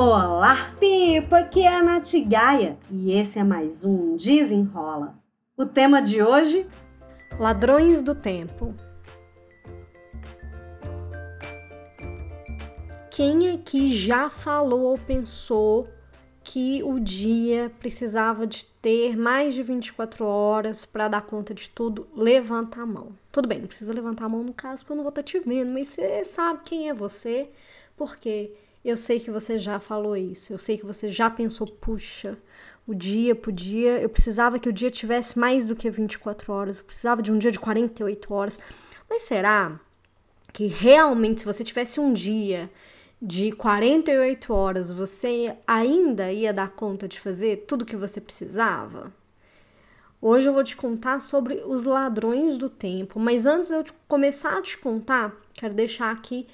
Olá, Pipa! Aqui é a Nath Gaia e esse é mais um Desenrola. O tema de hoje? Ladrões do Tempo. Quem aqui já falou ou pensou que o dia precisava de ter mais de 24 horas para dar conta de tudo? Levanta a mão. Tudo bem, não precisa levantar a mão no caso, porque eu não vou estar te vendo, mas você sabe quem é você, porque eu sei que você já falou isso, eu sei que você já pensou, puxa, o dia podia, eu precisava que o dia tivesse mais do que 24 horas, eu precisava de um dia de 48 horas. Mas será que realmente, se você tivesse um dia de 48 horas, você ainda ia dar conta de fazer tudo que você precisava? Hoje eu vou te contar sobre os ladrões do tempo, mas antes de eu começar a te contar, quero deixar aqui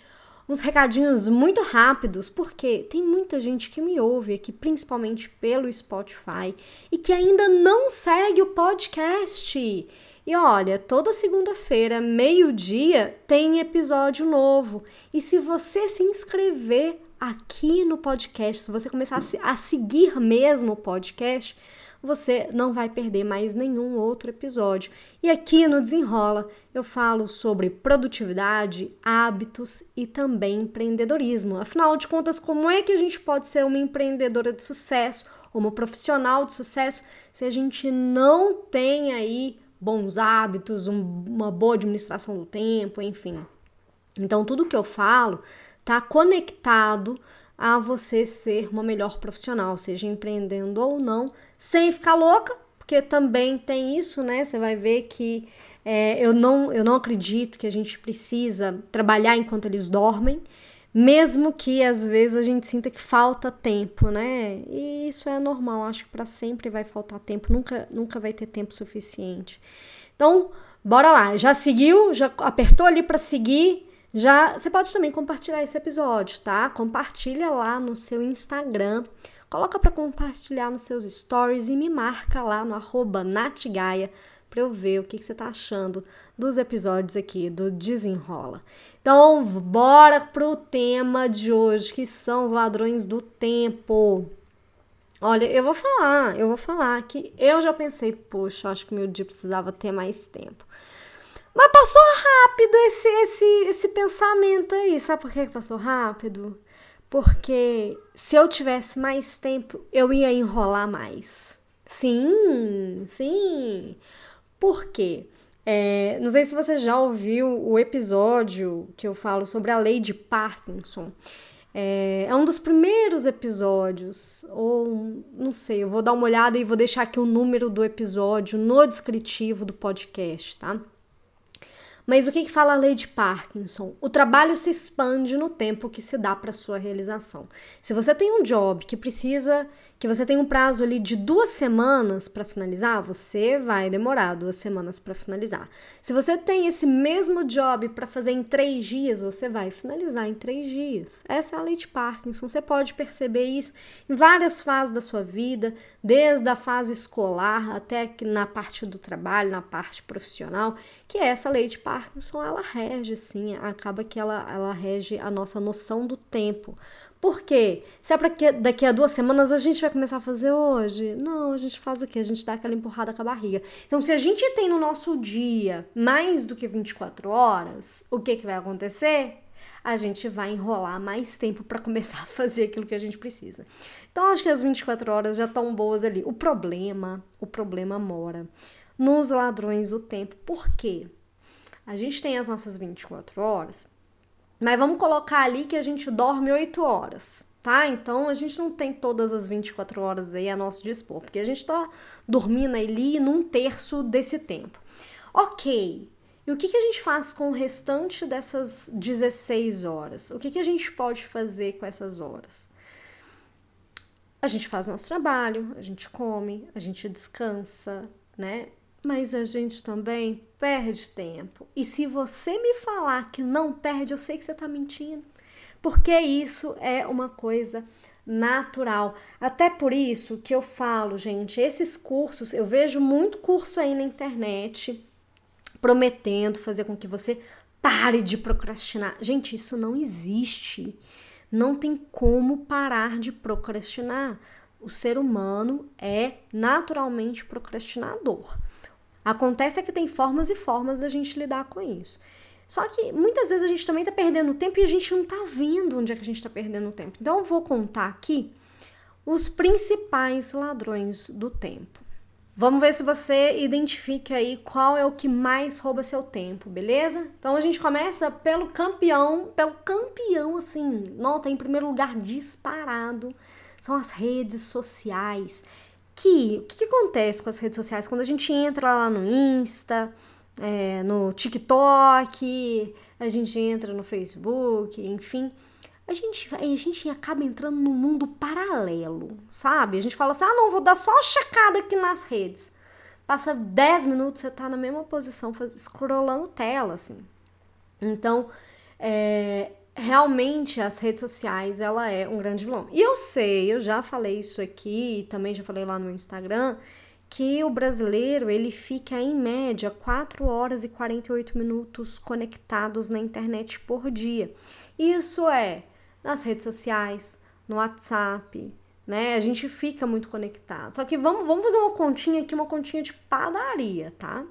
uns recadinhos muito rápidos, porque tem muita gente que me ouve aqui, principalmente pelo Spotify, e que ainda não segue o podcast. E olha, toda segunda-feira, meio-dia, tem episódio novo. E se você se inscrever aqui no podcast, se você começar a, seguir mesmo o podcast, você não vai perder mais nenhum outro episódio. E aqui no Desenrola eu falo sobre produtividade, hábitos e também empreendedorismo. Afinal de contas, como é que a gente pode ser uma empreendedora de sucesso, uma profissional de sucesso, se a gente não tem aí bons hábitos, um, uma boa administração do tempo, enfim. Então, tudo que eu falo está conectado a você ser uma melhor profissional, seja empreendendo ou não, sem ficar louca, porque também tem isso, né? Você vai ver que é, eu, não, eu não acredito que a gente precisa trabalhar enquanto eles dormem mesmo que às vezes a gente sinta que falta tempo, né? E isso é normal, acho que para sempre vai faltar tempo, nunca, nunca vai ter tempo suficiente. Então, bora lá. Já seguiu? Já apertou ali para seguir? Já, você pode também compartilhar esse episódio, tá? Compartilha lá no seu Instagram. Coloca para compartilhar nos seus stories e me marca lá no natgaia para eu ver o que, que você está achando dos episódios aqui do Desenrola. Então, bora pro tema de hoje, que são os ladrões do tempo. Olha, eu vou falar, eu vou falar que eu já pensei, poxa, acho que meu dia precisava ter mais tempo. Rápido esse, esse, esse pensamento aí. Sabe por que passou rápido? Porque se eu tivesse mais tempo, eu ia enrolar mais. Sim, sim. Por quê? É, não sei se você já ouviu o episódio que eu falo sobre a lei de Parkinson. É, é, um dos primeiros episódios, ou não sei, eu vou dar uma olhada e vou deixar aqui o número do episódio no descritivo do podcast, tá? Mas o que, que fala a lei de Parkinson? O trabalho se expande no tempo que se dá para sua realização. Se você tem um job que precisa, que você tem um prazo ali de duas semanas para finalizar, você vai demorar duas semanas para finalizar. Se você tem esse mesmo job para fazer em três dias, você vai finalizar em três dias. Essa é a lei de Parkinson. Você pode perceber isso em várias fases da sua vida, desde a fase escolar até na parte do trabalho, na parte profissional, que é essa lei de Parkinson Parkinson, ela rege, sim, acaba que ela, ela rege a nossa noção do tempo. Por quê? Se é para que daqui a duas semanas a gente vai começar a fazer hoje? Não, a gente faz o quê? A gente dá aquela empurrada com a barriga. Então, se a gente tem no nosso dia mais do que 24 horas, o que, que vai acontecer? A gente vai enrolar mais tempo para começar a fazer aquilo que a gente precisa. Então, acho que as 24 horas já estão boas ali. O problema, o problema mora nos ladrões do tempo. Por quê? A gente tem as nossas 24 horas, mas vamos colocar ali que a gente dorme 8 horas, tá? Então a gente não tem todas as 24 horas aí a nosso dispor, porque a gente tá dormindo ali num terço desse tempo. Ok, e o que, que a gente faz com o restante dessas 16 horas? O que, que a gente pode fazer com essas horas? A gente faz nosso trabalho, a gente come, a gente descansa, né? Mas a gente também perde tempo. E se você me falar que não perde, eu sei que você está mentindo. Porque isso é uma coisa natural. Até por isso que eu falo, gente, esses cursos, eu vejo muito curso aí na internet prometendo fazer com que você pare de procrastinar. Gente, isso não existe. Não tem como parar de procrastinar. O ser humano é naturalmente procrastinador. Acontece é que tem formas e formas da gente lidar com isso. Só que muitas vezes a gente também está perdendo tempo e a gente não está vendo onde é que a gente está perdendo tempo. Então eu vou contar aqui os principais ladrões do tempo. Vamos ver se você identifica aí qual é o que mais rouba seu tempo, beleza? Então a gente começa pelo campeão, pelo campeão assim, nota em primeiro lugar disparado, são as redes sociais. Que o que, que, acontece com as redes sociais quando a gente entra lá no Insta, é, no TikTok, a gente entra no Facebook, enfim, a gente, a gente acaba entrando num mundo paralelo, sabe? A gente fala assim: ah, não, vou dar só uma checada aqui nas redes. Passa 10 minutos, você tá na mesma posição, scrollando tela, assim. Então, é, realmente as redes sociais, ela é um grande vilão. E eu sei, eu já falei isso aqui, também já falei lá no Instagram, que o brasileiro, ele fica em média 4 horas e 48 minutos conectados na internet por dia. Isso é nas redes sociais, no WhatsApp, né? A gente fica muito conectado. Só que vamos, vamos fazer uma continha aqui, uma continha de padaria, tá?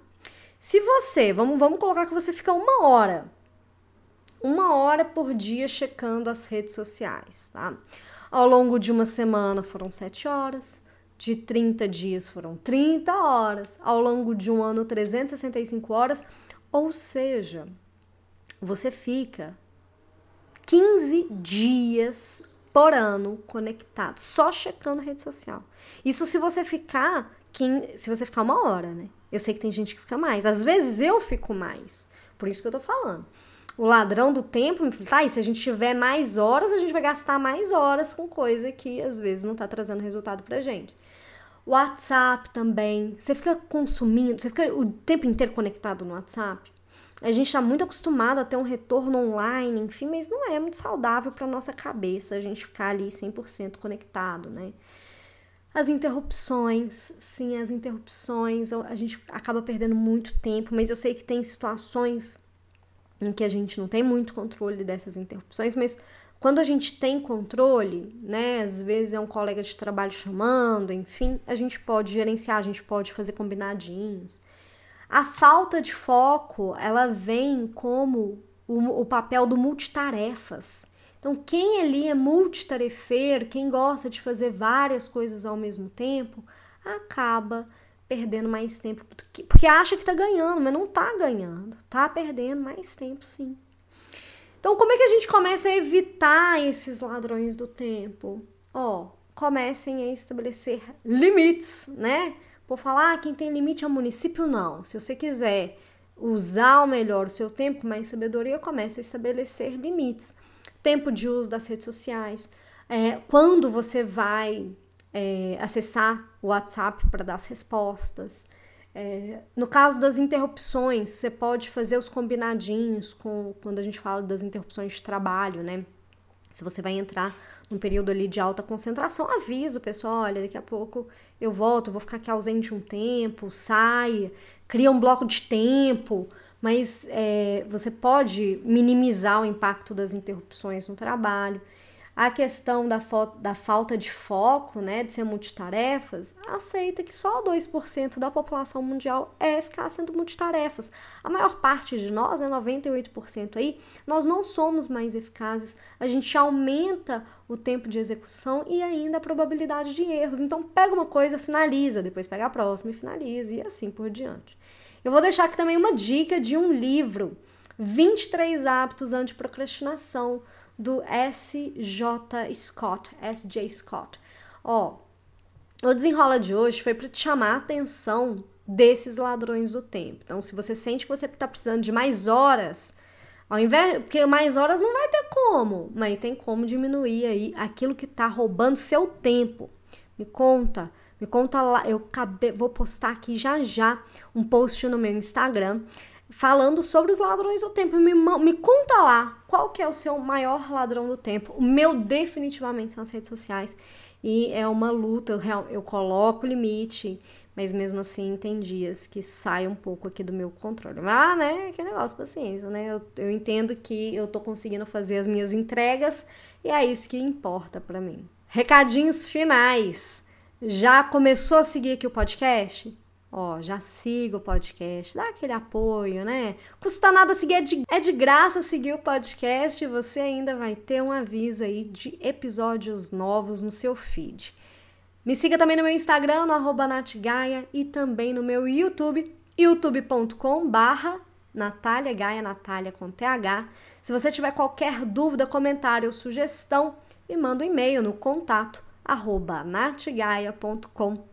Se você, vamos, vamos colocar que você fica uma hora, uma hora por dia checando as redes sociais, tá? Ao longo de uma semana foram sete horas, de 30 dias foram 30 horas, ao longo de um ano 365 horas, ou seja, você fica 15 dias por ano conectado, só checando rede social. Isso se você ficar, se você ficar uma hora, né? Eu sei que tem gente que fica mais. Às vezes eu fico mais. Por isso que eu tô falando. O ladrão do tempo tá, e se a gente tiver mais horas, a gente vai gastar mais horas com coisa que às vezes não tá trazendo resultado pra gente. WhatsApp também. Você fica consumindo, você fica o tempo inteiro conectado no WhatsApp. A gente está muito acostumado a ter um retorno online, enfim, mas não é muito saudável para nossa cabeça a gente ficar ali 100% conectado, né? As interrupções, sim, as interrupções, a gente acaba perdendo muito tempo, mas eu sei que tem situações em que a gente não tem muito controle dessas interrupções, mas quando a gente tem controle, né, às vezes é um colega de trabalho chamando, enfim, a gente pode gerenciar, a gente pode fazer combinadinhos. A falta de foco, ela vem como o, o papel do multitarefas. Então, quem ali é multitarefeiro, quem gosta de fazer várias coisas ao mesmo tempo, acaba perdendo mais tempo, porque acha que tá ganhando, mas não tá ganhando, tá perdendo mais tempo sim. Então, como é que a gente começa a evitar esses ladrões do tempo? Ó, comecem a estabelecer limites, né? Por falar, ah, quem tem limite é o município, não. Se você quiser usar o melhor o seu tempo com mais sabedoria, comece a estabelecer limites. Tempo de uso das redes sociais. É, quando você vai é, acessar o WhatsApp para dar as respostas. É, no caso das interrupções, você pode fazer os combinadinhos com quando a gente fala das interrupções de trabalho, né? Se você vai entrar num período ali de alta concentração, avisa o pessoal, olha, daqui a pouco eu volto, vou ficar aqui ausente um tempo, saia, cria um bloco de tempo, mas é, você pode minimizar o impacto das interrupções no trabalho. A questão da, da falta de foco, né, de ser multitarefas, aceita que só 2% da população mundial é ficar sendo multitarefas. A maior parte de nós, né, 98% aí, nós não somos mais eficazes. A gente aumenta o tempo de execução e ainda a probabilidade de erros. Então, pega uma coisa, finaliza, depois pega a próxima e finaliza, e assim por diante. Eu vou deixar aqui também uma dica de um livro, 23 hábitos anti-procrastinação, do S.J. Scott, S.J. Scott. Ó, o desenrola de hoje foi para te chamar a atenção desses ladrões do tempo. Então, se você sente que você está precisando de mais horas, ao invés, porque mais horas não vai ter como, mas tem como diminuir aí aquilo que está roubando seu tempo. Me conta, me conta lá, eu vou postar aqui já já um post no meu Instagram falando sobre os ladrões do tempo. Me, me conta lá qual que é o seu maior ladrão do tempo. O meu definitivamente são as redes sociais. E é uma luta, eu, eu coloco limite, mas mesmo assim tem dias que sai um pouco aqui do meu controle. Ah, né? Que negócio, paciência, né? Eu, eu entendo que eu tô conseguindo fazer as minhas entregas e é isso que importa para mim. Recadinhos finais. Já começou a seguir aqui o podcast? Ó, já siga o podcast, dá aquele apoio, né? Custa nada seguir, é de, é de graça seguir o podcast e você ainda vai ter um aviso aí de episódios novos no seu feed. Me siga também no meu Instagram, no arroba natgaia, e também no meu YouTube, youtube.com barra Natália Gaia, Natália com TH. Se você tiver qualquer dúvida, comentário ou sugestão, me manda um e-mail no contato arroba natgaia.com.